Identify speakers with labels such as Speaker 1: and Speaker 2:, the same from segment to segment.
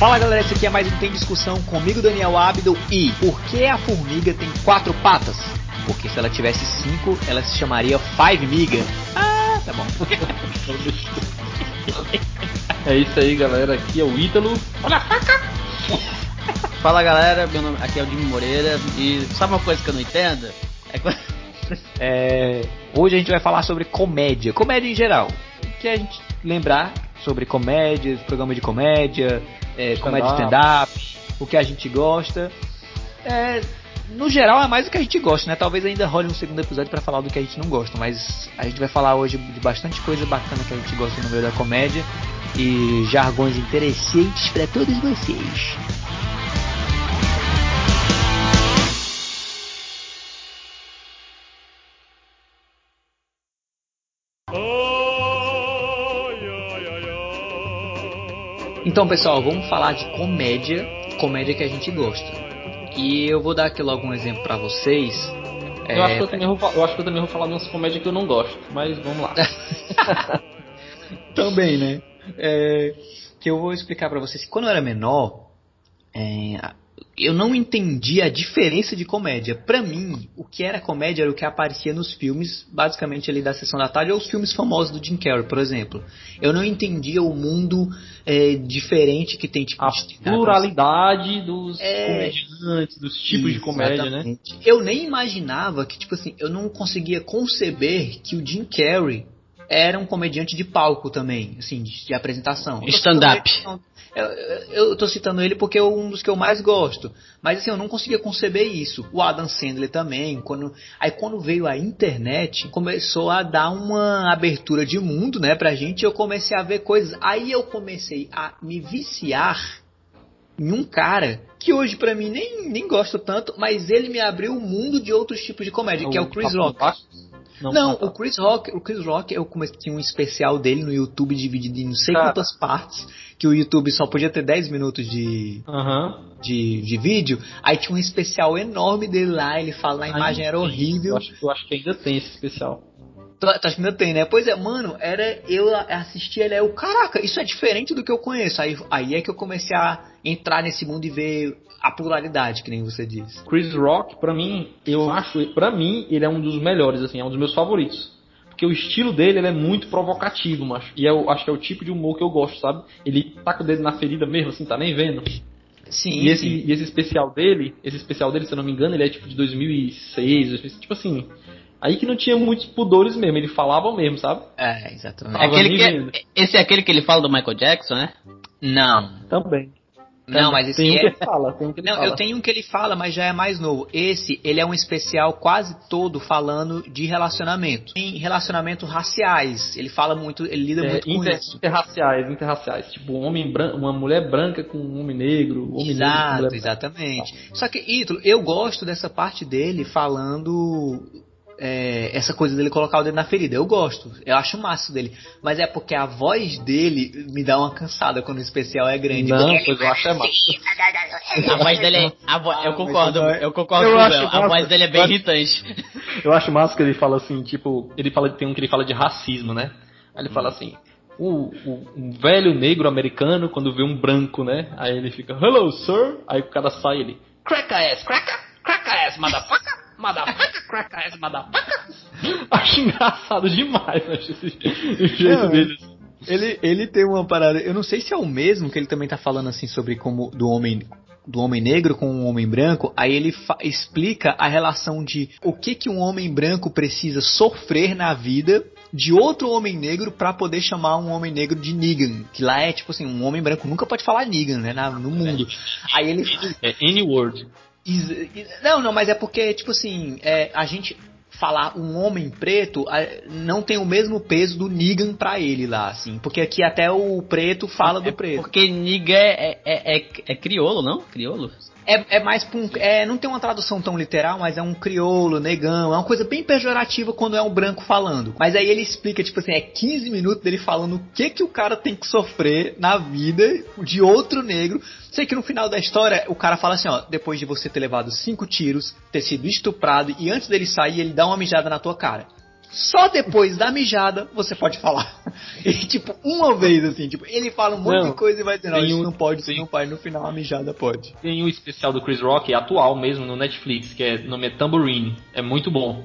Speaker 1: Fala galera, esse aqui é mais um Tem Discussão comigo, Daniel Abdo. E por que a formiga tem quatro patas? Porque se ela tivesse cinco, ela se chamaria Five Miga. Ah, tá bom.
Speaker 2: é isso aí, galera. Aqui é o Ítalo.
Speaker 1: Olha a faca!
Speaker 3: Fala galera, meu nome aqui é o Jimmy Moreira. E sabe uma coisa que eu não entendo?
Speaker 1: É, é, hoje a gente vai falar sobre comédia, comédia em geral. O que a gente lembrar sobre comédia, programa de comédia, é, comédia stand-up, o que a gente gosta. É, no geral é mais o que a gente gosta, né? Talvez ainda role um segundo episódio para falar do que a gente não gosta, mas a gente vai falar hoje de bastante coisa bacana que a gente gosta no meio da comédia e jargões interessantes para todos vocês. Então, pessoal, vamos falar de comédia, comédia que a gente gosta. E eu vou dar aqui logo um exemplo para vocês.
Speaker 2: Eu, é... acho que eu, também vou, eu acho que eu também vou falar de umas comédias que eu não gosto, mas vamos lá.
Speaker 1: também, né? É, que eu vou explicar para vocês. Quando eu era menor, é, eu não entendi a diferença de comédia. Para mim, o que era comédia era o que aparecia nos filmes, basicamente ali da sessão da tarde, ou os filmes famosos do Jim Carrey, por exemplo. Eu não entendia o mundo é, diferente que tem tipo
Speaker 2: a pluralidade dos é... comediantes, dos tipos de comédia, né?
Speaker 1: Eu nem imaginava que tipo assim, eu não conseguia conceber que o Jim Carrey era um comediante de palco também, assim, de, de apresentação.
Speaker 3: Stand-up.
Speaker 1: Eu, eu tô citando ele porque é um dos que eu mais gosto. Mas assim, eu não conseguia conceber isso. O Adam Sandler também. Quando, aí quando veio a internet, começou a dar uma abertura de mundo, né, pra gente. Eu comecei a ver coisas. Aí eu comecei a me viciar em um cara que hoje para mim nem, nem gosto tanto, mas ele me abriu um mundo de outros tipos de comédia, que é o Chris Rock. Não, não o Chris Rock, o Chris Rock, eu comecei tinha um especial dele no YouTube dividido em não sei Cara. quantas partes, que o YouTube só podia ter 10 minutos de,
Speaker 2: uhum.
Speaker 1: de, de vídeo. Aí tinha um especial enorme dele lá, ele fala, a imagem era horrível.
Speaker 2: Eu acho, eu acho que ainda tem esse especial.
Speaker 1: Tu, acha que ainda tem, né? Pois é, mano, era eu assisti ele, eu, caraca, isso é diferente do que eu conheço. Aí, aí é que eu comecei a entrar nesse mundo e ver a pluralidade, que nem você disse.
Speaker 2: Chris Rock, para mim, eu acho, para mim, ele é um dos melhores, assim, é um dos meus favoritos. Porque o estilo dele é muito provocativo, macho. E eu acho que é o tipo de humor que eu gosto, sabe? Ele tá com o dedo na ferida mesmo, assim, tá nem vendo.
Speaker 1: Sim.
Speaker 2: E esse, sim. E esse especial dele, esse especial dele, se eu não me engano, ele é tipo de 2006, tipo assim. Aí que não tinha muitos pudores mesmo, ele falava mesmo, sabe?
Speaker 3: É, exatamente. É aquele que é, esse é aquele que ele fala do Michael Jackson, né?
Speaker 1: Não.
Speaker 2: Também.
Speaker 1: Não, mas esse
Speaker 2: tem um
Speaker 1: é...
Speaker 2: que fala, tem um que ele
Speaker 1: Não,
Speaker 2: fala.
Speaker 1: eu tenho um que ele fala, mas já é mais novo. Esse, ele é um especial quase todo falando de relacionamento. Em relacionamentos raciais. Ele fala muito, ele lida é, muito
Speaker 2: inter,
Speaker 1: com isso.
Speaker 2: Interraciais, interraciais. Tipo, um homem branco, uma mulher branca com um homem negro, um homem
Speaker 1: Exato,
Speaker 2: negro
Speaker 1: exatamente. Só que, Ítalo, eu gosto dessa parte dele falando é, essa coisa dele colocar o dedo na ferida. Eu gosto, eu acho massa dele. Mas é porque a voz dele me dá uma cansada quando o especial é grande.
Speaker 2: Não, pois eu acho é massa.
Speaker 3: A voz dele é. Vo eu concordo, eu concordo eu com o A voz dele é bem irritante.
Speaker 2: Eu acho massa que ele fala assim, tipo, ele fala, tem um que ele fala de racismo, né? Aí ele fala assim. O, o, um velho negro americano, quando vê um branco, né? Aí ele fica, hello, sir. Aí o cara sai ele, crack ass, crack, crack ass, motherfucker. Motherfucker, crack ass, motherfucker. Acho engraçado demais, acho esse, jeito dele.
Speaker 1: Ele, ele tem uma parada, eu não sei se é o mesmo que ele também tá falando assim sobre como do homem do homem negro com um homem branco, aí ele explica a relação de o que que um homem branco precisa sofrer na vida de outro homem negro para poder chamar um homem negro de Negan, que lá é tipo assim, um homem branco nunca pode falar Negan, né, na, no mundo. Aí ele
Speaker 2: é N-word.
Speaker 1: Não, não, mas é porque, tipo assim, é, a gente falar um homem preto não tem o mesmo peso do Negan pra ele lá, assim. Porque aqui até o preto fala
Speaker 3: é,
Speaker 1: do preto.
Speaker 3: Porque Negan é, é, é, é criolo, não? Criolo?
Speaker 1: É, é mais um, é, não tem uma tradução tão literal, mas é um crioulo, negão, é uma coisa bem pejorativa quando é um branco falando. Mas aí ele explica, tipo assim, é 15 minutos dele falando o que que o cara tem que sofrer na vida de outro negro. Sei que no final da história o cara fala assim, ó, depois de você ter levado cinco tiros, ter sido estuprado e antes dele sair ele dá uma mijada na tua cara. Só depois da mijada você pode falar. E, tipo, uma vez assim, tipo, ele fala um monte não, de coisa e vai dizer, não, isso um, não pode, isso não pode, no final a mijada pode.
Speaker 2: Tem um especial do Chris Rock, atual mesmo, no Netflix, que é, o nome é Tambourine. É muito bom.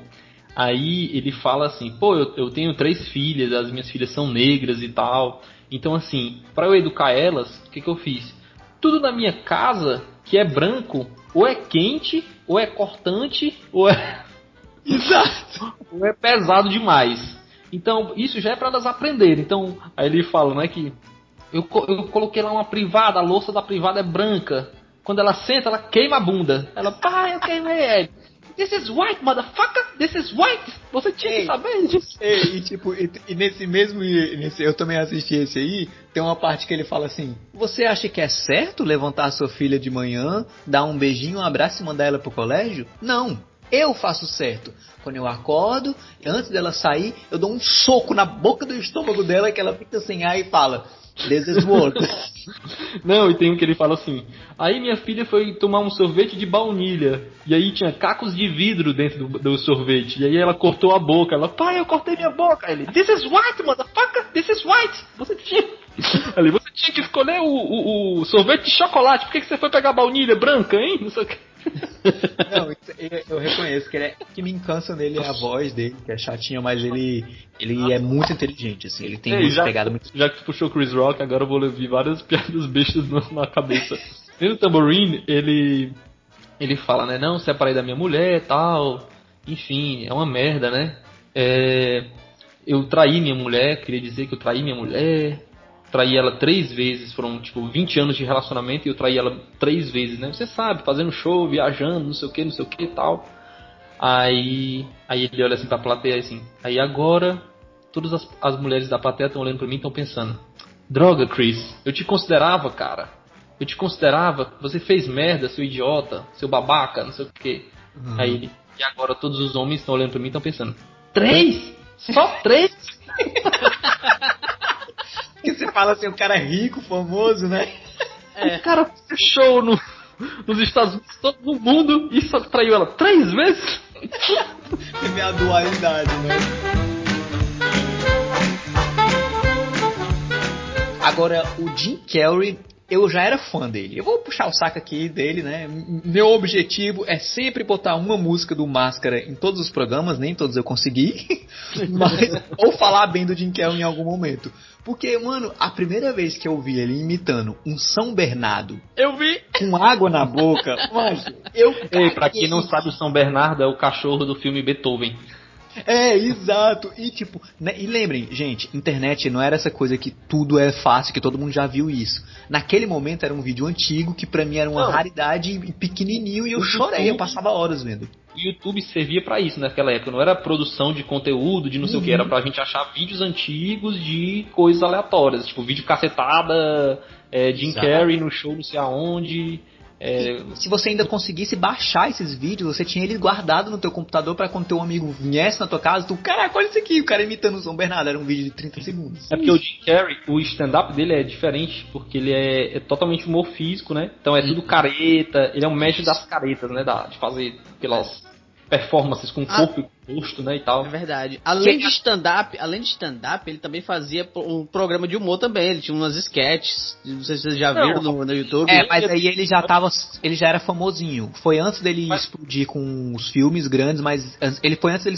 Speaker 2: Aí ele fala assim, pô, eu, eu tenho três filhas, as minhas filhas são negras e tal. Então, assim, para eu educar elas, o que, que eu fiz? Tudo na minha casa que é branco, ou é quente, ou é cortante, ou é.
Speaker 1: Exato!
Speaker 2: ou é pesado demais. Então, isso já é para elas aprenderem. Então, aí ele fala, né, que eu, eu coloquei lá uma privada, a louça da privada é branca. Quando ela senta, ela queima a bunda. Ela, pai, eu queimei. This is white, motherfucker! This is white! Você tinha ei, que saber disso.
Speaker 1: Ei, e tipo, e, e, nesse mesmo. Nesse, eu também assisti esse aí. Tem uma parte que ele fala assim: Você acha que é certo levantar sua filha de manhã, dar um beijinho, um abraço e mandar ela pro colégio? Não. Eu faço certo. Quando eu acordo, antes dela sair, eu dou um soco na boca do estômago dela que ela fica sem ar e fala: This is work.
Speaker 2: Não, e tem um que ele fala assim: Aí minha filha foi tomar um sorvete de baunilha. E aí tinha cacos de vidro dentro do, do sorvete. E aí ela cortou a boca. Ela, pai, eu cortei minha boca. Ele, This is white, motherfucker! This is white! Você tinha. Ali, você tinha que escolher o, o, o sorvete de chocolate. Por que, que você foi pegar baunilha branca, hein? Não sei o que.
Speaker 1: Não, eu reconheço que ele é, que me encansa nele é a voz dele, que é chatinha, mas ele, ele é muito inteligente, assim, ele tem Ei,
Speaker 2: já,
Speaker 1: pegada muito.
Speaker 2: Já que tu puxou Chris Rock, agora eu vou ouvir várias piadas bestas na cabeça. No Tambourine, ele. Ele fala, né? Não, separei da minha mulher tal. Enfim, é uma merda, né? É, eu traí minha mulher, queria dizer que eu traí minha mulher traí ela três vezes, foram tipo 20 anos de relacionamento e eu traí ela três vezes, né? Você sabe, fazendo show, viajando, não sei o que, não sei o que e tal. Aí, aí ele olha assim pra plateia assim, aí agora todas as, as mulheres da plateia estão olhando pra mim e estão pensando, droga Chris, eu te considerava, cara, eu te considerava, você fez merda, seu idiota, seu babaca, não sei o que. Uhum. Aí ele, e agora todos os homens estão olhando pra mim e estão pensando, três? Só três?
Speaker 1: que você fala assim, o cara é rico, famoso, né?
Speaker 2: É. O cara show no, nos Estados Unidos, todo no mundo, e só traiu ela três vezes?
Speaker 1: Teve a dualidade, né? Agora, o Jim Carrey eu já era fã dele. Eu vou puxar o saco aqui dele, né? Meu objetivo é sempre botar uma música do Máscara em todos os programas, nem todos eu consegui, mas ou falar bem do Jim Carrey em algum momento. Porque, mano, a primeira vez que eu vi ele imitando um São Bernardo,
Speaker 2: eu vi
Speaker 1: com água na boca, mano, eu
Speaker 2: Ei, pra quem não sabe, o São Bernardo é o cachorro do filme Beethoven.
Speaker 1: É, exato. E tipo, né, e lembrem, gente, internet não era essa coisa que tudo é fácil, que todo mundo já viu isso. Naquele momento era um vídeo antigo que pra mim era uma não. raridade pequenininho e eu chorei, eu passava horas vendo.
Speaker 2: O YouTube servia para isso naquela época, não era produção de conteúdo, de não sei o que, era uhum. pra gente achar vídeos antigos de coisas aleatórias, tipo vídeo cacetada, é, Jim. Carrey no show não sei aonde.
Speaker 1: É... Se você ainda conseguisse baixar esses vídeos, você tinha eles guardado no teu computador para quando teu amigo viesse na tua casa, tu, caraca, olha isso aqui, o cara imitando o São Bernardo, era um vídeo de 30 segundos.
Speaker 2: É porque o Jim Carrey, o stand-up dele é diferente, porque ele é, é, totalmente humor físico, né? Então é tudo careta, ele é um mestre das caretas, né? Da, de fazer pelas performances com ah. corpo e rosto, né, e tal.
Speaker 3: É verdade. Além de stand-up, além de stand-up, ele também fazia um programa de humor também. Ele tinha umas sketches, não sei se vocês já viram no, no, YouTube.
Speaker 1: É, mas aí ele já tava, ele já era famosinho. Foi antes dele mas... explodir com os filmes grandes, mas ele foi antes dele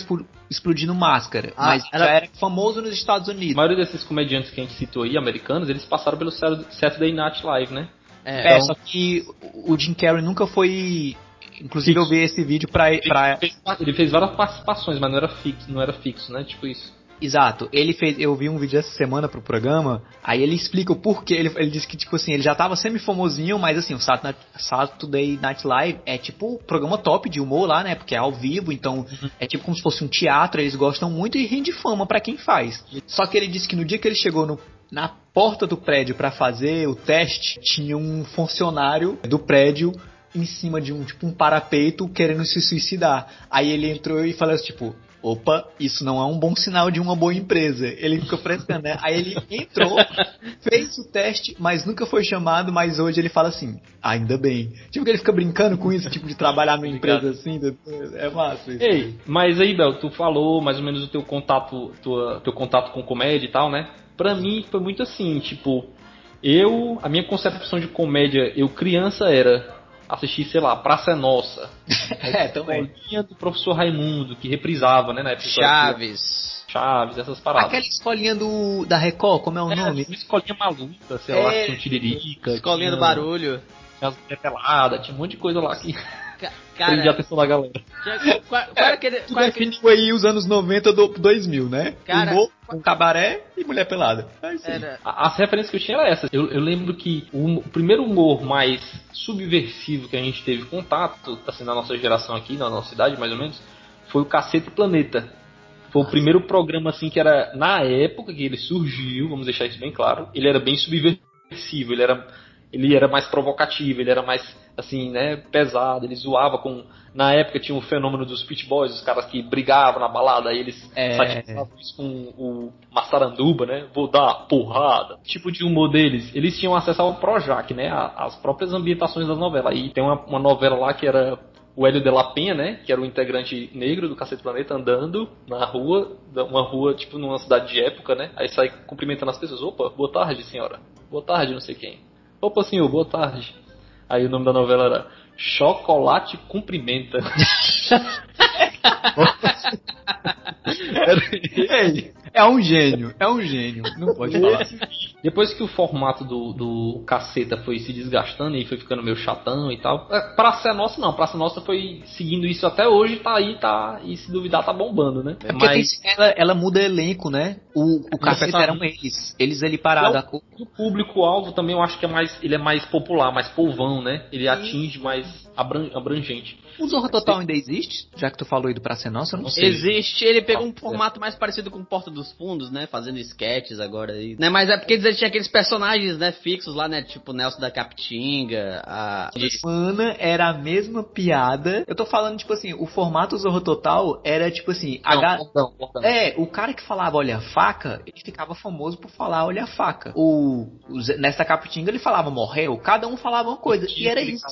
Speaker 1: explodir no Máscara. Ah, mas era... já era famoso nos Estados Unidos.
Speaker 2: A maioria desses comediantes que a gente citou aí, americanos, eles passaram pelo Saturday Night Live, né?
Speaker 1: É, é então... só que o Jim Carrey nunca foi Inclusive fixo. eu vi esse vídeo pra. pra...
Speaker 2: Ele, fez, ele fez várias participações, mas não era fixo, não era fixo, né? Tipo isso.
Speaker 1: Exato. Ele fez. Eu vi um vídeo essa semana pro programa. Aí ele explica o porquê. Ele, ele disse que, tipo assim, ele já tava semi-famosinho, mas assim, o Saturday Night Live é tipo o programa top de humor lá, né? Porque é ao vivo, então uhum. é tipo como se fosse um teatro, eles gostam muito e rende fama para quem faz. Só que ele disse que no dia que ele chegou no, na porta do prédio para fazer o teste, tinha um funcionário do prédio em cima de um tipo um parapeito querendo se suicidar. Aí ele entrou e falou assim, tipo, opa, isso não é um bom sinal de uma boa empresa. Ele ficou frescando, né? Aí ele entrou, fez o teste, mas nunca foi chamado, mas hoje ele fala assim, ainda bem. Tipo que ele fica brincando com isso, tipo de trabalhar numa empresa assim, é massa isso.
Speaker 2: Ei, mas aí, Bel, tu falou mais ou menos o teu contato, tua, teu contato com comédia e tal, né? Pra mim foi muito assim, tipo, eu, a minha concepção de comédia, eu criança era assistir, sei lá, Praça é Nossa.
Speaker 1: é, também.
Speaker 2: Escolinha do professor Raimundo, que reprisava, né, na época.
Speaker 3: Chaves.
Speaker 2: Chaves, essas paradas.
Speaker 1: Aquela escolinha do da Record, como é o
Speaker 2: é,
Speaker 1: nome?
Speaker 2: Uma escolinha maluca, sei é, lá, tinha um tiririca.
Speaker 3: Escolinha
Speaker 2: tinha,
Speaker 3: do barulho.
Speaker 2: Tinha as peladas, tinha um monte de coisa lá que
Speaker 3: Cara,
Speaker 2: Prendi a atenção da galera.
Speaker 3: Qual, qual era aquele,
Speaker 1: Tu
Speaker 3: qual era
Speaker 1: definiu aí os anos 90 do 2000, né?
Speaker 3: Cara,
Speaker 1: Humor, um cabaré e mulher pelada. É
Speaker 3: era,
Speaker 2: As referências que eu tinha eram essas. Eu, eu lembro que o, o primeiro humor mais subversivo que a gente teve contato, assim, na nossa geração aqui, na nossa cidade mais ou menos, foi o Cacete Planeta. Foi o primeiro programa, assim, que era, na época que ele surgiu, vamos deixar isso bem claro, ele era bem subversivo, ele era, ele era mais provocativo, ele era mais, assim, né, pesado, ele zoava com... Na época tinha o fenômeno dos Pit Boys, os caras que brigavam na balada, aí eles
Speaker 1: É.
Speaker 2: satirizavam isso com o Massaranduba, né? Vou dar porrada. Tipo de humor deles. Eles tinham acesso ao Projac, né? As próprias ambientações das novelas. E tem uma, uma novela lá que era o Hélio de la Penha, né? Que era o integrante negro do Cacete Planeta andando na rua, uma rua, tipo, numa cidade de época, né? Aí sai cumprimentando as pessoas. Opa, boa tarde, senhora. Boa tarde, não sei quem. Opa, senhor, boa tarde. Aí o nome da novela era Chocolate Cumprimenta.
Speaker 1: Ei, é um gênio, é um gênio. Não pode falar.
Speaker 2: Depois que o formato do, do caceta foi se desgastando e foi ficando meio chatão e tal, é, Praça Nossa não, Praça Nossa foi seguindo isso até hoje, tá aí, tá, e se duvidar tá bombando, né?
Speaker 1: É porque tem- ela, ela muda elenco, né? O, o
Speaker 2: personagem.
Speaker 1: eram eles. Eles ali parados.
Speaker 2: O público-alvo também eu acho que é mais, ele é mais popular, mais polvão, né? Ele atinge mais abrangente.
Speaker 1: O Zorra Total ainda existe? Já que tu falou aí do Praça é Nossa, eu não sei.
Speaker 3: Existe, ele pegou um
Speaker 2: Ah, é.
Speaker 3: formato mais parecido com Porta dos Fundos, né? Fazendo sketches agora aí. Né? Mas é porque eles tinham aqueles personagens, né, fixos lá, né? Tipo Nelson da Capitinga, a.
Speaker 1: Semana era a mesma piada. Eu tô falando, tipo assim, o formato Zorro Total era tipo assim. a
Speaker 2: Não,
Speaker 1: ga-
Speaker 2: perdão, perdão.
Speaker 1: É, o cara que falava olha a faca, ele ficava famoso por falar olha a faca. O, o nessa capitinga ele falava morreu, cada um falava uma coisa. E era isso.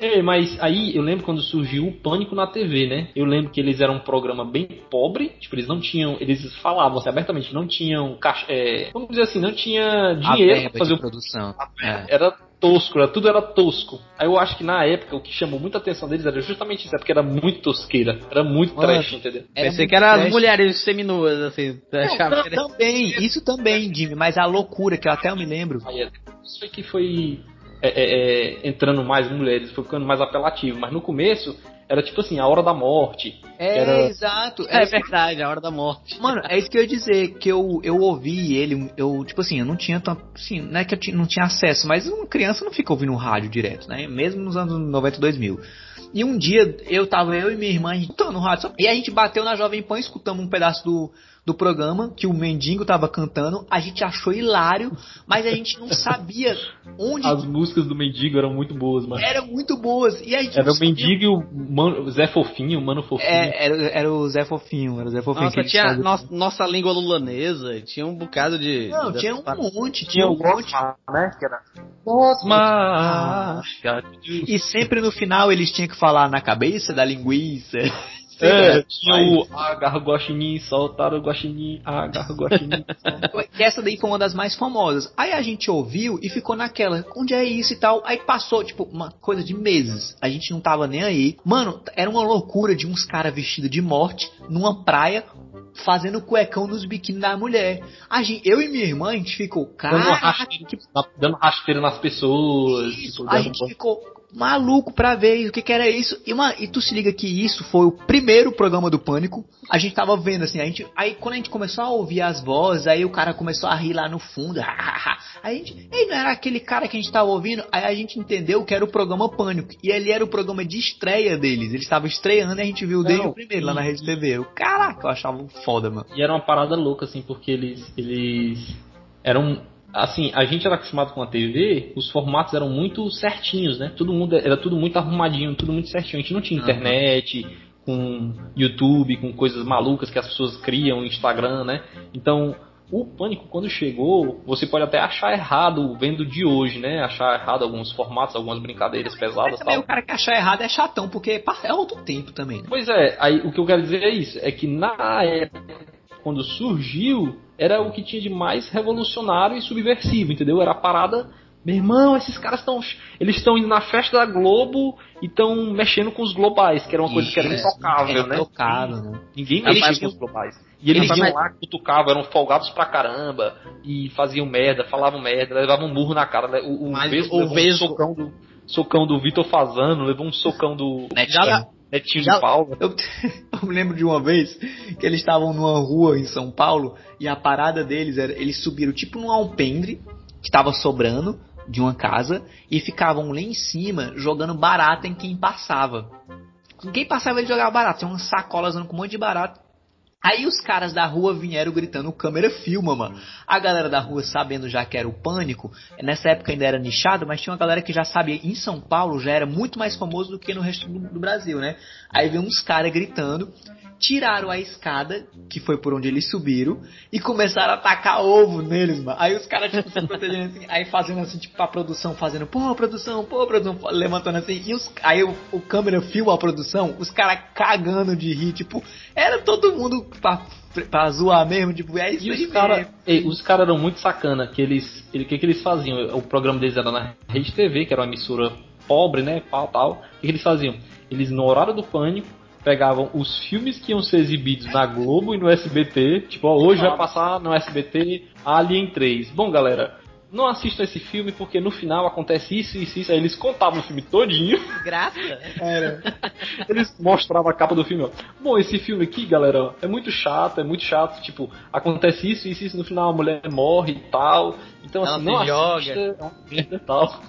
Speaker 2: É, mas aí eu lembro quando surgiu o Pânico na TV, né? Eu lembro que eles eram um programa bem pobre, tipo, eles não tinham, eles falavam assim, abertamente, não tinham caixa, é, vamos dizer assim, não tinha dinheiro pra fazer
Speaker 1: de
Speaker 2: o
Speaker 1: produção. É.
Speaker 2: era tosco, era, tudo era tosco. Aí eu acho que na época o que chamou muita atenção deles era justamente isso, é porque era muito tosqueira, era muito
Speaker 1: Mano,
Speaker 2: trash, entendeu?
Speaker 1: Era
Speaker 3: Pensei
Speaker 1: muito
Speaker 3: que eram as mulheres seminuas, assim.
Speaker 1: Não,
Speaker 3: achava
Speaker 1: tam-
Speaker 3: que era-
Speaker 1: também, isso também, Jimmy, mas a loucura que eu até eu me lembro.
Speaker 2: Aí é- isso foi que foi é, é, é, entrando mais mulheres, foi ficando mais apelativo, mas no começo era tipo assim, a hora da morte.
Speaker 1: É,
Speaker 2: Era-
Speaker 1: exato.
Speaker 3: É
Speaker 1: É,
Speaker 3: verdade, a hora da morte.
Speaker 1: Mano, é isso que eu ia dizer, que eu, eu ouvi ele, eu, tipo assim, eu não tinha tanto, assim, não é que eu não tinha acesso, mas uma criança não fica ouvindo rádio direto, né? Mesmo nos anos 90 2000. E um dia, eu tava, eu e minha irmã, a gente no rádio, só- e a gente bateu na Jovem Pan, escutamos um pedaço do, do programa, que o Mendigo tava cantando, a gente achou hilário, mas a gente não sabia onde
Speaker 2: As músicas do Mendigo eram muito boas, mano.
Speaker 1: eram muito boas, e a gente
Speaker 2: Era o
Speaker 1: sabia-
Speaker 2: Mendigo e o, Mano- o Zé Fofinho, o Mano Fofinho.
Speaker 1: É, era, era o Zé Fofinho, era o Zé Fofinho. que
Speaker 3: Nossa, tinha nossa, nossa língua lulanesa, tinha um bocado de.
Speaker 1: Não,
Speaker 3: de-
Speaker 1: tinha um monte,
Speaker 2: Tinha
Speaker 1: tinha um monte.
Speaker 2: Né? Que era Osmar.
Speaker 1: E sempre no final eles tinham que falar na cabeça da linguiça.
Speaker 2: É, tinha o agarra o guaxinim, soltar o guaxinim, agarra o guaxinim.
Speaker 1: Que essa daí foi uma das mais famosas. Aí a gente ouviu e ficou naquela, onde é isso e tal. Aí passou, tipo, uma coisa de meses. A gente não tava nem aí. Mano, era uma loucura de uns caras vestidos de morte numa praia fazendo cuecão nos biquíni da mulher. A gente, eu e minha irmã, a gente ficou,
Speaker 2: dando,
Speaker 1: cara,
Speaker 2: rasteiro, na- dando rasteiro nas pessoas.
Speaker 1: Isso,
Speaker 2: tipo,
Speaker 1: a gente ficou maluco pra ver o que, que era isso. E, uma, e tu se liga que isso foi o primeiro programa do Pânico. A gente tava vendo assim, a gente, aí quando a gente começou a ouvir as vozes, aí o cara começou a rir lá no fundo. aí a gente, ei, não era aquele cara que a gente tava ouvindo? Aí a gente entendeu que era o programa Pânico. E ele era o programa de estreia deles. Eles estavam estreando e a gente viu desde o primeiro lá na Rede TV. Eu, Caraca, eu achava foda, mano.
Speaker 2: E era uma parada louca, assim, porque eles, eles eram. Assim, a gente era acostumado com a TV, os formatos eram muito certinhos, né? Todo mundo era tudo muito arrumadinho, tudo muito certinho. A gente não tinha internet, com YouTube, com coisas malucas que as pessoas criam, Instagram, né? Então, o pânico, quando chegou, você pode até achar errado vendo de hoje, né? Achar errado alguns formatos, algumas brincadeiras pesadas. Mas
Speaker 1: o cara que achar errado é chatão, porque é outro tempo também. Né?
Speaker 2: Pois é, aí o que eu quero dizer é isso: é que na época, quando surgiu, era o que tinha de mais revolucionário e subversivo, entendeu? Era a parada meu irmão, esses caras estão. Eles estão indo na festa da Globo e estão mexendo com os globais, que era uma coisa que era intocável, né?
Speaker 1: Intocável, né?
Speaker 2: Ninguém mexia com os globais. E eles, eles iam lá, cutucavam, eram folgados pra caramba, e faziam merda, falavam merda, levavam um murro na cara. O, o,
Speaker 3: Mas Vesgo o Vesgo...
Speaker 2: Um socão do, socão do Vitor Fazano, levou um socão do.
Speaker 1: Netinho.
Speaker 2: Netinho de Paulo.
Speaker 1: Eu, eu me lembro de uma vez que eles estavam numa rua em São Paulo e a parada deles era. Eles subiram tipo num alpendre que estava sobrando de uma casa e ficavam lá em cima jogando barata em quem passava. Quem passava ele jogava barata, tinha umas sacolas com um monte de barata. Aí os caras da rua vieram gritando, câmera filma, mano. A galera da rua, sabendo já que era o pânico, nessa época ainda era nichado, mas tinha uma galera que já sabia, em São Paulo já era muito mais famoso do que no resto do, do Brasil, né? Aí veio uns caras gritando, tiraram a escada, que foi por onde eles subiram, e começaram a atacar ovo neles, mano. Aí os caras, tipo, se protegendo assim, aí fazendo assim, tipo, a produção fazendo, pô, produção, pô, produção, levantando assim, e os, aí o, o câmera filma a produção, os caras cagando de rir, tipo, era todo mundo pra, pra zoar mesmo, tipo, é isso
Speaker 2: e os caras os caras eram muito sacana, que eles, o que que eles faziam? O programa deles era na Rede TV, que era uma emissora pobre, né, tal, tal. O que, que eles faziam? Eles, no horário do pânico, pegavam os filmes que iam ser exibidos na Globo e no SBT, tipo, ó, hoje vai passar no SBT Alien 3. Bom, galera, não assistam esse filme porque no final acontece isso, isso, isso. Aí eles contavam o filme todinho.
Speaker 3: Graça.
Speaker 2: Era. Eles mostravam a capa do filme, ó. Bom, esse filme aqui, galera, é muito chato, é muito chato. Tipo, acontece isso, isso, isso. No final a mulher morre e tal. Então,
Speaker 3: Ela
Speaker 2: assim, não
Speaker 3: joga.
Speaker 2: assista, é uma merda e tal.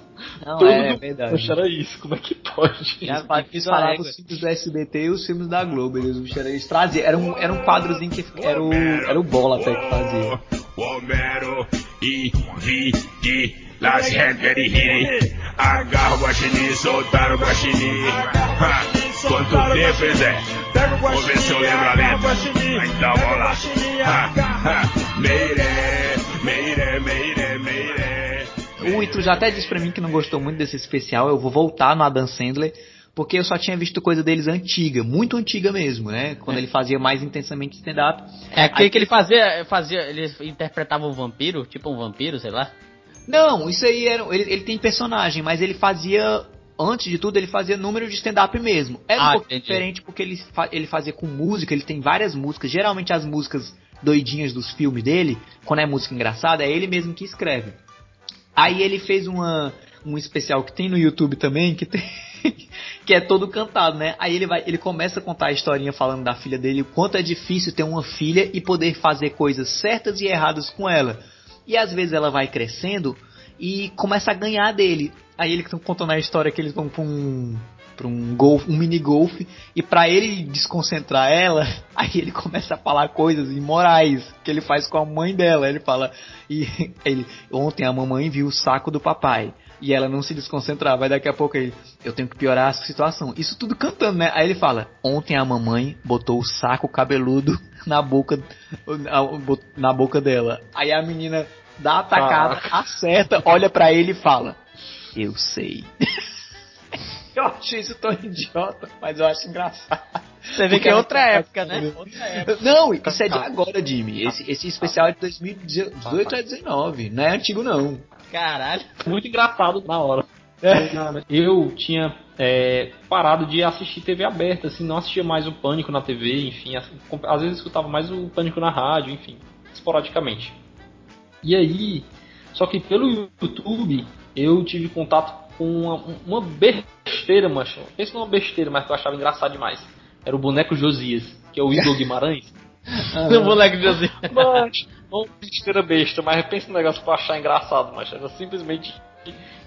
Speaker 1: Não, Todo é, verdade.
Speaker 2: Poxa, era isso, como é que pode?
Speaker 1: Eles falavam os filmes do SBT e os filmes da Globo. Eles, eles traziam, era um, era um quadrozinho que era o, era o Bola até que fazia.
Speaker 4: Homero e Vicky, las rir. Agarra o guaxinim, soltar o guaxinim. Quanto tempo, Zé? Vou ver se eu lembro a letra. Então vamos lá. Meire, meire, meire, meire.
Speaker 1: O Ito já até disse pra mim que não gostou muito desse especial. Eu vou voltar no Adam Sandler porque eu só tinha visto coisa deles antiga, muito antiga mesmo, né? Quando é. ele fazia mais intensamente stand-up.
Speaker 3: É aquele que ele fazia, fazia, ele interpretava um vampiro, tipo um vampiro, sei lá.
Speaker 1: Não, isso aí era, ele, ele tem personagem, mas ele fazia antes de tudo, ele fazia número de stand-up mesmo. Era ah, um pouco entendi. diferente porque ele, ele fazia com música, ele tem várias músicas. Geralmente as músicas doidinhas dos filmes dele, quando é música engraçada, é ele mesmo que escreve. Aí ele fez uma, um especial que tem no YouTube também, que tem. que é todo cantado, né? Aí ele vai, ele começa a contar a historinha falando da filha dele, o quanto é difícil ter uma filha e poder fazer coisas certas e erradas com ela. E às vezes ela vai crescendo e começa a ganhar dele. Aí ele tá contando a história que eles vão pra um para um golf, um mini golf e para ele desconcentrar ela, aí ele começa a falar coisas imorais que ele faz com a mãe dela. Ele fala e ele ontem a mamãe viu o saco do papai e ela não se desconcentrava. Aí daqui a pouco ele, eu tenho que piorar a situação. Isso tudo cantando, né? Aí ele fala: Ontem a mamãe botou o saco cabeludo na boca na boca dela. Aí a menina dá a atacada, ah. acerta, olha para ele e fala: Eu sei. Eu achei isso tão idiota, mas eu acho engraçado.
Speaker 3: Você vê que é outra época, né? Outra época.
Speaker 1: Não, isso é de agora, Jimmy. Esse, esse especial é de 2018 a 19. Não é antigo, não.
Speaker 3: Caralho.
Speaker 2: Muito engraçado na hora. É. Eu tinha é, parado de assistir TV aberta, assim, não assistia mais o Pânico na TV, enfim, às vezes escutava mais o Pânico na rádio, enfim, esporadicamente. E aí, só que pelo YouTube eu tive contato com uma, uma besteira, macho. Pensa numa besteira, mas que eu achava engraçado demais. Era o boneco Josias, que é o Igor Guimarães.
Speaker 3: o boneco Josias.
Speaker 2: Mas, não besteira besta, mas pensa no negócio pra achar engraçado, mas era simplesmente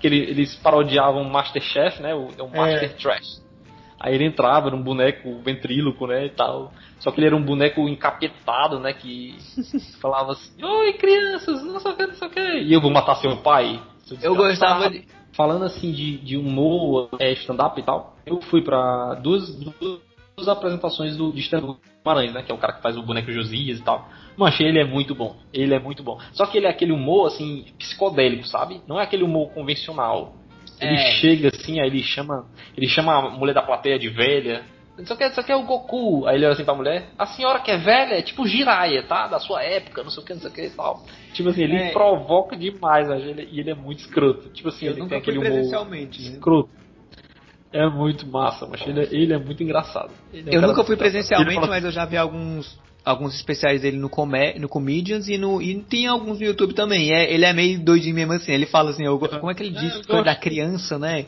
Speaker 2: que ele, eles parodiavam o Masterchef, né? O, o Master é. Trash. Aí ele entrava, era um boneco ventríloco, né, e tal. Só que ele era um boneco encapetado, né, que falava assim, Oi, crianças, não sei o que, não sei o que. E eu vou matar seu pai.
Speaker 1: Eu gostava de...
Speaker 2: Falando assim de, de humor, é, stand-up e tal, eu fui pra duas, duas as apresentações do, de Stanley Guimarães, né? Que é o cara que faz o boneco Josias e tal. Mas ele é muito bom. Ele é muito bom. Só que ele é aquele humor, assim, psicodélico, sabe? Não é aquele humor convencional. Ele
Speaker 1: É.
Speaker 2: chega assim, aí ele chama. Ele chama a mulher da plateia de velha. Isso aqui, isso aqui é o Goku. Aí ele olha assim pra mulher. A senhora que é velha é tipo Jiraiya, tá? Da sua época, não sei o que, não sei o que e tal. Tipo assim, ele
Speaker 1: É.
Speaker 2: provoca demais, acho, ele- e ele é muito escroto. Tipo assim,
Speaker 1: Eu
Speaker 2: ele
Speaker 1: nunca
Speaker 2: tem
Speaker 1: fui
Speaker 2: aquele humor
Speaker 1: presencialmente, né?
Speaker 2: escroto. É muito massa, mas ele, é- ele é muito engraçado. É
Speaker 1: Eu nunca fui presencialmente,
Speaker 2: fala-
Speaker 1: mas eu já vi alguns alguns especiais dele no, come, no Comedians e, no, e tem alguns no YouTube também. É, ele é meio doidinho mesmo assim. Ele fala assim, eu como é que ele
Speaker 2: É,
Speaker 1: diz?
Speaker 2: eu
Speaker 1: Coisa da criança, né?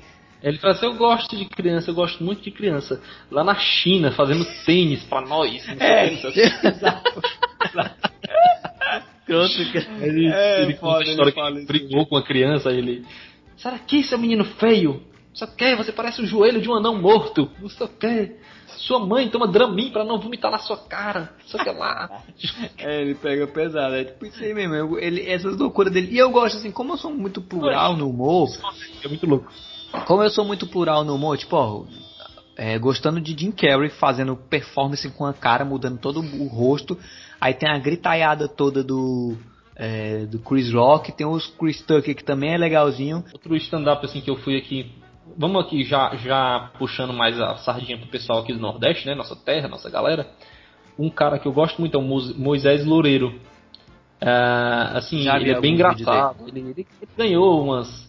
Speaker 2: Ele fala assim, eu gosto de criança, eu gosto muito de criança. Lá na China, fazendo tênis pra nós. não sei
Speaker 1: É,
Speaker 2: o não sei o
Speaker 1: exato.
Speaker 2: Ele,
Speaker 1: É,
Speaker 2: ele conta a
Speaker 1: ele
Speaker 2: história que
Speaker 1: isso.
Speaker 2: brigou com a criança, ele. Será que seu menino feio? Só que você parece o joelho de um anão morto. Não sei o que. Sua mãe toma Dramin pra não vomitar na sua cara. Só que lá.
Speaker 1: É, ele pega pesado. É tipo isso aí mesmo. ele, essas loucuras dele. E eu gosto assim, como eu sou muito plural no humor,
Speaker 2: É muito louco.
Speaker 1: como eu sou muito plural no humor, tipo, ó, é, gostando de Jim Carrey fazendo performance com a cara, mudando todo o rosto. Aí tem a gritaiada toda do. é, do Chris Rock, tem os Chris Tucker que também é legalzinho.
Speaker 2: Outro stand-up assim que eu fui aqui. Vamos aqui já, já puxando mais a sardinha pro pessoal aqui do Nordeste, né? Nossa terra, nossa galera. Um cara que eu gosto muito é o Mo- Moisés Loureiro. Ah, assim,
Speaker 1: Já
Speaker 2: ele é bem engraçado. Ele, ele- ganhou umas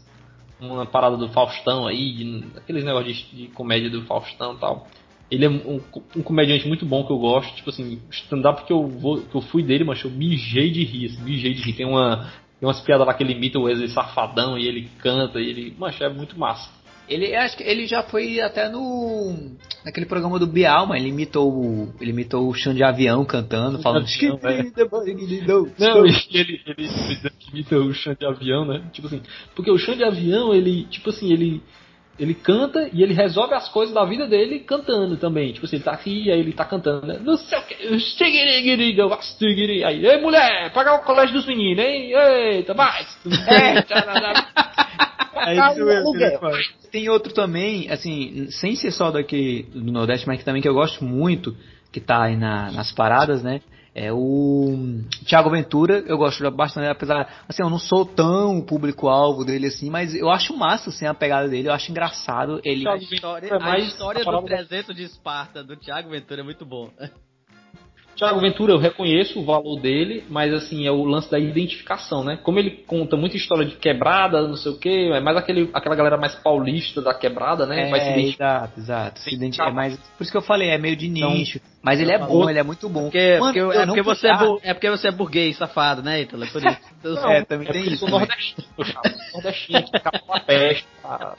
Speaker 2: uma parada do Faustão aí, de, aqueles negócios de, de comédia do Faustão e tal. Ele é um, um comediante muito bom que eu gosto. Tipo assim, stand-up que eu, vou, que eu fui dele, mas eu mijei de rir, assim, mijei de rir. Tem, uma, tem umas piadas lá que ele imita o Wesley Safadão e ele canta e ele. Mas é muito massa.
Speaker 1: Ele acho que ele já foi até no naquele programa do Bial, mas ele imitou o ele imitou o chão de avião cantando, falando
Speaker 2: avião, é.
Speaker 1: Não,
Speaker 2: Não, e ele, ele imita o chão de avião, né? Tipo assim, porque o chão de avião, ele, tipo assim, ele ele canta e ele resolve as coisas da vida dele cantando também. Tipo assim, ele tá aqui aí ele tá cantando, né? Não sei o que. Aí, ei mulher, pagar o colégio dos meninos, hein? Eita, mais.
Speaker 1: É
Speaker 2: Pagar
Speaker 1: isso
Speaker 2: o
Speaker 1: mesmo que ele
Speaker 2: aluguel.
Speaker 1: faz. Tem outro também, assim, sem ser só daqui do Nordeste, mas que também que eu gosto muito, que tá aí na- nas paradas, né? É o Thiago Ventura, eu gosto bastante, apesar, assim, eu não sou tão público-alvo dele assim, mas eu acho massa, assim, a pegada dele, eu acho engraçado, ele...
Speaker 3: A história,
Speaker 2: É
Speaker 3: a história do
Speaker 2: parada da-
Speaker 3: 300 de Esparta do Thiago Ventura é muito bom.
Speaker 2: Thiago Ventura, eu reconheço o valor dele, mas assim, é o lance da identificação, né? Como ele conta muita história de quebrada, não sei o quê, é mais aquele, aquela galera mais paulista da quebrada, né?
Speaker 1: É, exato, exato. Se é mais, por isso que eu falei, é meio de
Speaker 2: Então,
Speaker 1: nicho. Mas ele é
Speaker 2: eu
Speaker 1: bom,
Speaker 2: falo-
Speaker 1: ele é muito bom.
Speaker 3: Porque,
Speaker 1: Mano,
Speaker 3: porque-
Speaker 1: eu
Speaker 3: é, porque você é
Speaker 1: ah,
Speaker 3: bur- é porque você é burguês, safado, né, Ítalo? É por isso.
Speaker 2: Não,
Speaker 1: É, também
Speaker 2: é
Speaker 1: tem
Speaker 2: porque eu
Speaker 1: isso
Speaker 2: sou nordestino, eu chamo nordestino, que fica com a peste. tá?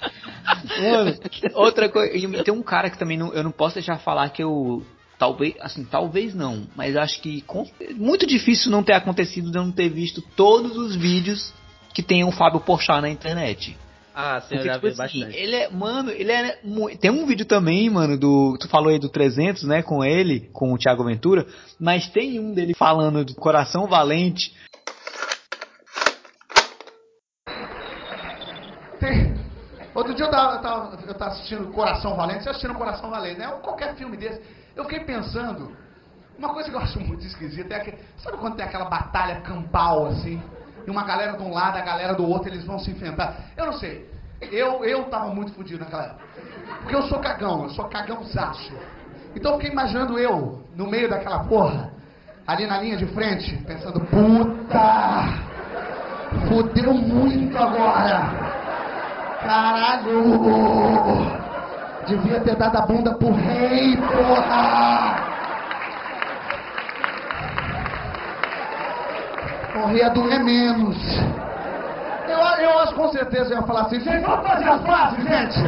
Speaker 1: Mano, outra coisa, tem um cara que também não, eu não posso deixar falar que eu talvez, assim, talvez não, mas acho que com- muito difícil não ter acontecido de eu não ter visto todos os vídeos que tem o Fábio Porchat na internet.
Speaker 3: Ah, sim, eu
Speaker 1: Porque,
Speaker 3: já
Speaker 1: tipo
Speaker 3: vi
Speaker 1: assim,
Speaker 3: bastante.
Speaker 1: ele é, mano, ele é tem um vídeo também, mano, do, tu falou aí do 300, né, com ele, com o Thiago Ventura, mas tem um dele falando do Coração Valente,
Speaker 5: Tem- Outro dia eu tava, eu, tava, eu tava assistindo Coração Valente, você assistindo Coração Valente, né? Ou qualquer filme desse. Eu fiquei pensando, uma coisa que eu acho muito esquisita é que, sabe quando tem aquela batalha campal assim? E uma galera de um lado, a galera do outro, eles vão se enfrentar. Eu não sei. Eu, eu tava muito fodido naquela época. Porque eu sou cagão, eu sou cagãozaço. Então eu fiquei imaginando eu, no meio daquela porra, ali na linha de frente, pensando, puta! Fudeu muito agora! Caralho! Devia ter dado a bunda pro rei, porra! Ia doer menos. Eu, eu acho com certeza eu ia falar assim, gente, vamos fazer as bases, gente!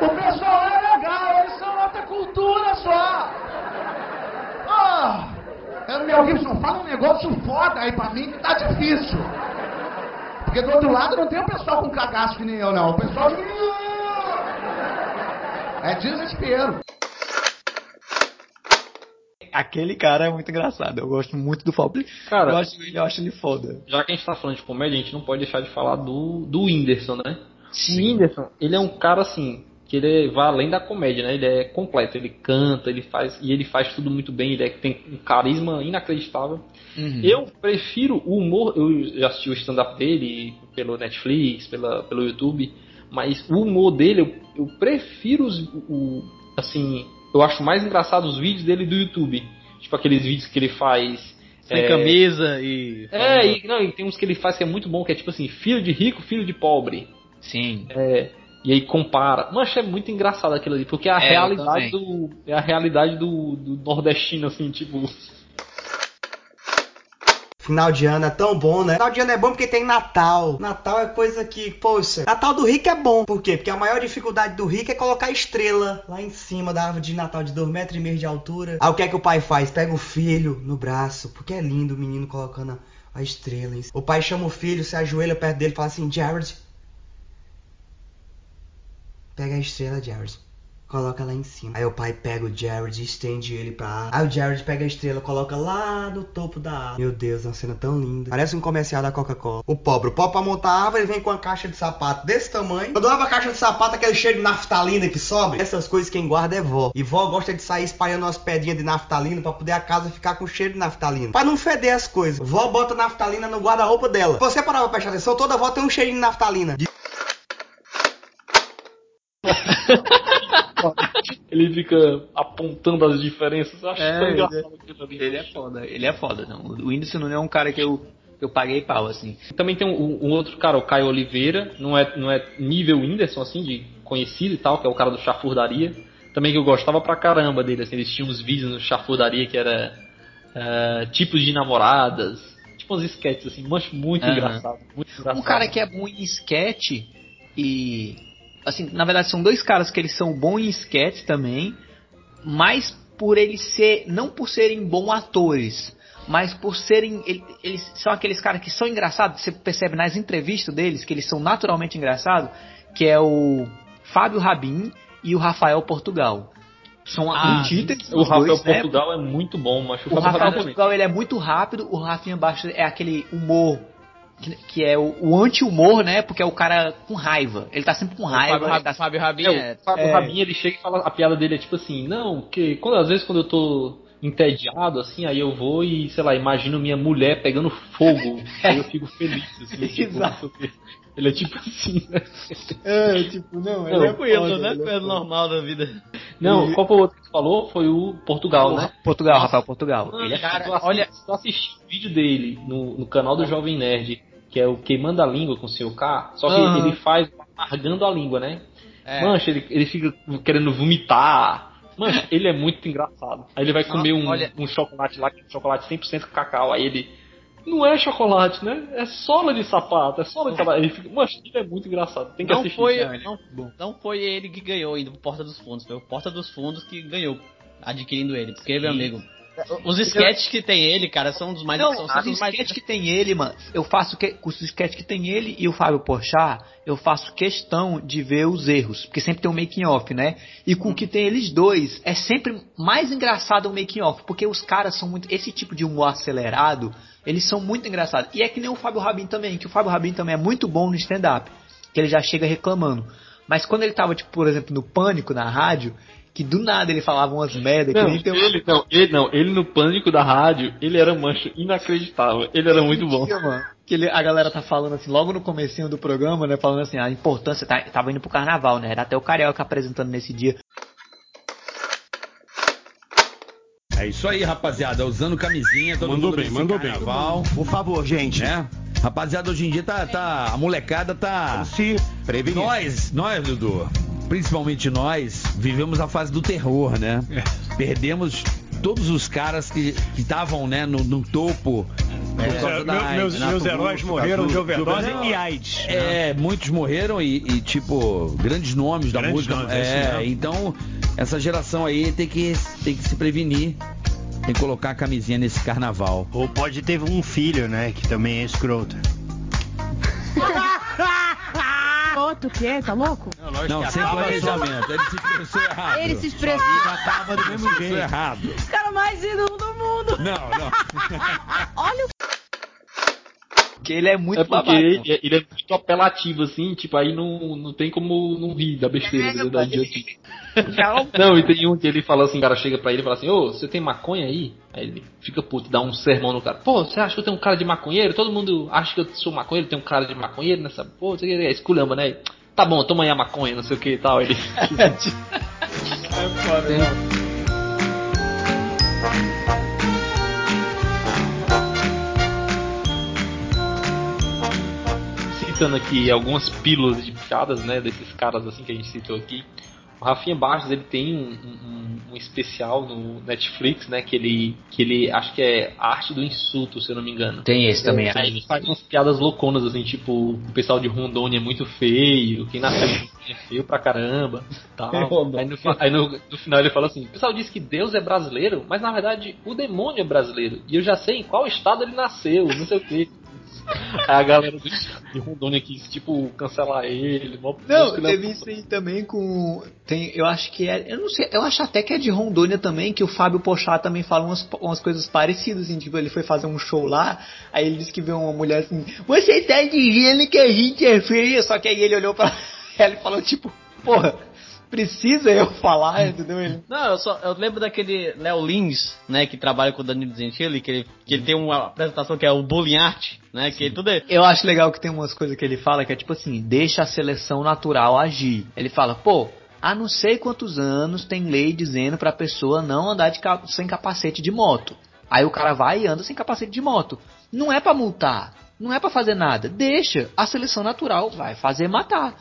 Speaker 5: O pessoal é legal, eles são outra cultura só! Ah! Meu Gibson, fala um negócio foda aí pra mim que tá difícil. Porque do outro lado não tem o pessoal com cagaço que nem eu, não. O pessoal. É desespero.
Speaker 1: aquele cara é muito engraçado, eu gosto muito do Fábio,
Speaker 2: Cara,
Speaker 1: eu acho, eu acho ele foda.
Speaker 2: já que a gente tá falando de comédia, a gente não pode deixar de falar do, do Whindersson, né? O Whindersson, ele é um cara assim. que ele vai além da comédia, né? Ele é completo, ele canta, ele faz e ele faz tudo muito bem, ele é, tem um carisma inacreditável.
Speaker 1: Uhum.
Speaker 2: Eu prefiro o humor, eu já assisti o stand-up dele pelo Netflix, pela, pelo YouTube, mas o humor dele, eu, eu prefiro os, o, assim, eu acho mais engraçado os vídeos dele do YouTube. Tipo aqueles vídeos que ele faz.
Speaker 3: Sem
Speaker 2: é,
Speaker 3: camisa e.
Speaker 2: É, e, não, e tem uns que ele faz que é muito bom, que é tipo assim, filho de rico, filho de pobre.
Speaker 1: Sim.
Speaker 2: É, e aí compara. Mancha, é muito engraçado aquilo ali, porque é a
Speaker 1: É,
Speaker 2: realidade do. É a realidade do, do nordestino, assim, tipo.
Speaker 6: Final de ano é tão bom, né? Final de ano é bom porque tem Natal. Natal é coisa que, poxa, Natal do rico é bom. Por quê? Porque a maior dificuldade do rico é colocar estrela lá em cima da árvore de Natal de 2,5 metros e meio de altura. Aí o que é que o pai faz? Pega o filho no braço, porque é lindo o menino colocando a, estrela. O pai chama o filho, se ajoelha perto dele e fala assim: Jared, pega a estrela, Jared. Coloca lá em cima. Aí o pai pega o Jared e estende ele pra. Aí o Jared pega a estrela, coloca lá no topo da árvore. Meu Deus, é uma cena tão linda. Parece um comercial da Coca-Cola. O pobre, o pobre pra montar a árvore, ele vem com uma caixa de sapato desse tamanho. Quando abre a caixa de sapato, aquele cheiro de naftalina que sobe. Essas coisas quem guarda é vó. E vó gosta de sair espalhando umas pedrinhas de naftalina pra poder a casa ficar com cheiro de naftalina. Pra não feder as coisas. Vó bota naftalina no guarda-roupa dela. Você parar pra prestar atenção, toda vó tem um cheirinho de naftalina. De
Speaker 2: Ele fica apontando as diferenças. Eu acho
Speaker 1: É,
Speaker 2: tão
Speaker 1: ele
Speaker 2: engraçado aquilo ali.
Speaker 1: Ele é foda, ele é foda. Não. O Whindersson Nunes é um cara que eu, que eu paguei pau, assim.
Speaker 2: Também tem um, um outro cara, o Caio Oliveira, não é, não é nível Whindersson, assim, de conhecido e tal, que é o cara do Chafurdaria. Também que eu gostava pra caramba dele, assim, eles tinham uns vídeos no Chafurdaria que era eh, tipos de namoradas, tipo uns sketches, assim, mancho muito
Speaker 1: Aham.
Speaker 2: engraçado, muito engraçado.
Speaker 1: Um cara que é bom em sketch e. Assim, na verdade, são dois caras que eles são bons em sketch também, mas por eles ser. Não por serem bons atores, mas por serem. ele- Eles são aqueles caras que são engraçados, você percebe nas entrevistas deles que eles são naturalmente engraçados, que é o Fábio Rabin e o Rafael Portugal. São
Speaker 3: Ah,
Speaker 1: antíteses,
Speaker 2: O Rafael
Speaker 1: dois, né?
Speaker 2: Portugal é muito bom, mas
Speaker 1: O Rafael Portugal ele é muito rápido, o Rafinha Bastos é aquele humor que, que é o, o anti-humor, né? Porque é o cara com raiva. Ele tá sempre com raiva.
Speaker 3: Fábio,
Speaker 1: ele
Speaker 3: Rab-
Speaker 1: tá-
Speaker 3: Fábio Rabin
Speaker 2: É,
Speaker 3: é.
Speaker 2: o Fábio
Speaker 1: é.
Speaker 2: Rabin, ele chega e fala, a piada dele é tipo assim, não, que quando, às vezes quando eu tô entediado, assim, aí eu vou e, sei lá, imagino minha mulher pegando fogo, aí eu fico feliz, assim, tipo,
Speaker 1: Exato.
Speaker 2: não o. Ele é tipo assim, né?
Speaker 1: É, tipo, não,
Speaker 2: ele é
Speaker 3: Tranquilo, né? Coisa normal da vida.
Speaker 2: Não, qual foi o outro que tu falou? Foi o Portugal, né?
Speaker 1: Portugal, Rafael Portugal.
Speaker 2: Mano,
Speaker 1: Ele é
Speaker 2: cara,
Speaker 1: cara,
Speaker 2: olha, se tu assistir o vídeo dele no, no canal do Jovem Nerd, que é o Queimando a Língua com o seu K, só que
Speaker 1: Aham.
Speaker 2: ele faz largando a língua, né?
Speaker 3: É.
Speaker 2: Mancha, ele, ele fica querendo vomitar. Mancha, ele é muito engraçado. Aí ele vai comer um,
Speaker 3: olha-
Speaker 2: um chocolate lá, que é um chocolate 100% cacau. Aí ele. Não é chocolate, né? É sola de sapato, é sola de sapato. Ele fica. Mancha, ele é muito engraçado. Tem que
Speaker 3: Não
Speaker 2: assistir.
Speaker 3: foi,
Speaker 2: Não, ele-
Speaker 3: não, não foi ele que ganhou ainda o Porta dos Fundos, foi o Porta dos Fundos que ganhou, adquirindo ele. Porque, meu amigo, os sketches que tem ele, cara, são dos mais.
Speaker 1: Não,
Speaker 3: são,
Speaker 1: os
Speaker 3: são dos mais
Speaker 1: sketch que tem ele, mano. Eu faço que, com os sketch que tem ele e o Fábio Porchat, eu faço questão de ver os erros, porque sempre tem um making off, né? E com o que tem eles dois, é sempre mais engraçado o making off, porque os caras são muito esse tipo de humor acelerado, eles são muito engraçados. E é que nem o Fábio Rabin também, que o Fábio Rabin também é muito bom no stand up, que ele já chega reclamando. Mas quando ele tava tipo, por exemplo, no Pânico na rádio, que do nada ele falava umas merda que
Speaker 2: Não,
Speaker 1: nem tem um
Speaker 2: ele, não, ele não, ele no pânico da rádio, ele era mancho inacreditável. Ele era muito bom.
Speaker 1: Mano. Que ele- a galera tá falando assim, logo no comecinho do programa, né? Falando assim, a importância, tá, tava indo pro carnaval, né? Era até o Carioca apresentando nesse dia.
Speaker 7: É isso aí, rapaziada. Usando camisinha, todo
Speaker 8: Mandou
Speaker 7: mundo
Speaker 8: bem, mandou bem.
Speaker 7: carnaval,
Speaker 8: Por favor, gente.
Speaker 7: né? Rapaziada, hoje em dia tá, tá a molecada tá
Speaker 8: Se prevenir.
Speaker 7: nós, nós, Dudu, principalmente nós, vivemos a fase do terror, né? Perdemos todos os caras que estavam, né, no, no topo por causa da
Speaker 8: Meu-
Speaker 7: AIDS,
Speaker 8: meus, meus heróis morreram de overdose e AIDS.
Speaker 7: É, muitos morreram e, e, tipo, grandes nomes da
Speaker 8: Grandes
Speaker 7: música.
Speaker 8: nomes, é
Speaker 7: é, então, essa geração aí tem que, tem que se prevenir. Tem que colocar a camisinha nesse carnaval.
Speaker 8: Ou pode ter um filho, né? Que também é escroto.
Speaker 9: Outro que? Tá louco?
Speaker 7: Não, sem planejamento. Ele se expressou errado.
Speaker 9: Ele se expressou.
Speaker 8: Acaba do mesmo
Speaker 7: Expressou errado.
Speaker 9: Cara mais indo do mundo.
Speaker 7: Não, não.
Speaker 9: Olha o
Speaker 1: Porque ele é muito
Speaker 2: É porque
Speaker 1: babaca.
Speaker 2: ele, ele é muito apelativo, assim, tipo, aí não, não tem como não rir da besteira,
Speaker 1: É,
Speaker 2: da idiotice. Não, e tem um que ele fala assim, o cara chega pra ele e fala assim, ô, você tem maconha aí? Aí ele fica puto, dá um sermão no cara. Pô, você acha que eu tenho um cara de maconheiro? Todo mundo acha que eu sou maconheiro, tem um cara de maconheiro nessa... Pô, você é esculhamba, né? Tá bom, toma aí a maconha, não sei o que e tal. Ele... Citando aqui algumas pílulas de piadas, né, desses caras assim que a gente citou aqui. O Rafinha Bastos, ele tem um, um- um especial no Netflix, né, que ele, que ele, acho que é Arte do Insulto, se eu não me engano.
Speaker 1: Tem esse também.
Speaker 2: Aí ele faz umas piadas louconas, assim, tipo, o pessoal de Rondônia é muito feio, quem nasceu é feio pra caramba, tal. Aí, no, aí no- no final ele fala assim, o pessoal diz que Deus é brasileiro, mas na verdade o demônio é brasileiro, e eu já sei em qual estado ele nasceu, não sei o que. A galera de Rondônia quis, tipo, cancelar ele.
Speaker 1: Não,
Speaker 2: mó-
Speaker 1: teve isso aí também com. Tem, eu acho que é. Eu não sei, eu acho até que é de Rondônia também, que o Fábio Pochá também fala umas, umas coisas parecidas, assim, tipo, ele foi fazer um show lá, aí ele disse que viu uma mulher assim, você tá dizendo que a gente é feia, só que aí ele olhou pra ela e falou, tipo, porra, precisa eu falar, entendeu? Ele,
Speaker 3: Não, eu só eu lembro daquele Léo Lins, né, que trabalha com o Danilo Gentili, que ele, que ele tem uma apresentação que é o Bullying Art, né, que tudo é...
Speaker 1: Eu acho legal que tem umas coisas que ele fala que é tipo assim, deixa a seleção natural agir. Ele fala, pô, há não sei quantos anos tem lei dizendo pra pessoa não andar de ca- sem capacete de moto. Aí o cara vai e anda sem capacete de moto. Não é pra multar, não é pra fazer nada. Deixa, a seleção natural vai fazer matar.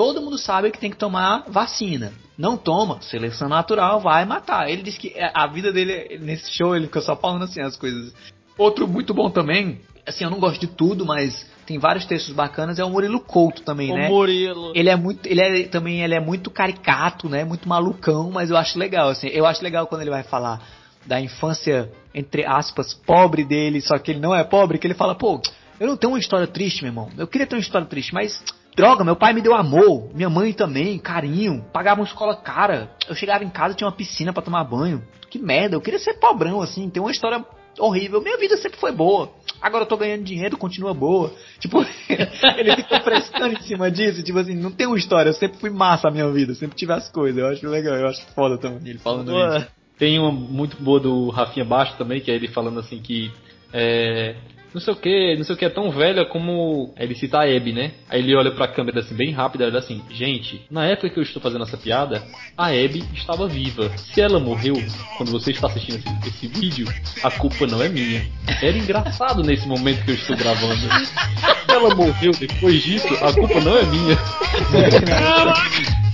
Speaker 1: Todo mundo sabe que tem que tomar vacina. Não toma, seleção natural vai matar. Ele disse que é, a vida dele, nesse show, ele fica só falando assim as coisas. Outro muito bom também, assim, eu não gosto de tudo, mas tem vários textos bacanas, é o Murilo Couto também,
Speaker 3: O
Speaker 1: né?
Speaker 3: Murilo.
Speaker 1: Ele é muito, ele é também ele é muito caricato, né? Muito malucão, mas eu acho legal assim. Eu acho legal quando ele vai falar da infância entre aspas pobre dele, só que ele não é pobre, que ele fala, pô, eu não tenho uma história triste, meu irmão. Eu queria ter uma história triste, mas droga, meu pai me deu amor, minha mãe também, carinho, pagava uma escola cara. Eu chegava em casa tinha uma piscina pra tomar banho. Que merda, eu queria ser pobrão assim, ter uma história horrível. Minha vida sempre foi boa. Agora eu tô ganhando dinheiro, continua boa. Tipo, ele fica frescando em cima disso. Tipo assim, não tem uma história. Eu sempre fui massa a minha vida. Sempre tive as coisas. Eu acho legal, eu acho foda também ele falando isso.
Speaker 2: Tem uma muito boa do Rafinha Baixo também, que é ele falando assim que. É, não sei o que, não sei o que, é tão velha como. Aí ele cita a Abby, né? Aí ele olha pra câmera assim, bem rápido, e olha assim: Gente, na época que eu estou fazendo essa piada, a Abby estava viva. Se ela morreu, quando você está assistindo esse, esse vídeo, a culpa não é minha. Era engraçado nesse momento que eu estou gravando. Se ela morreu depois disso, a culpa não é minha.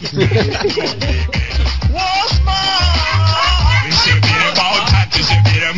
Speaker 4: Você vira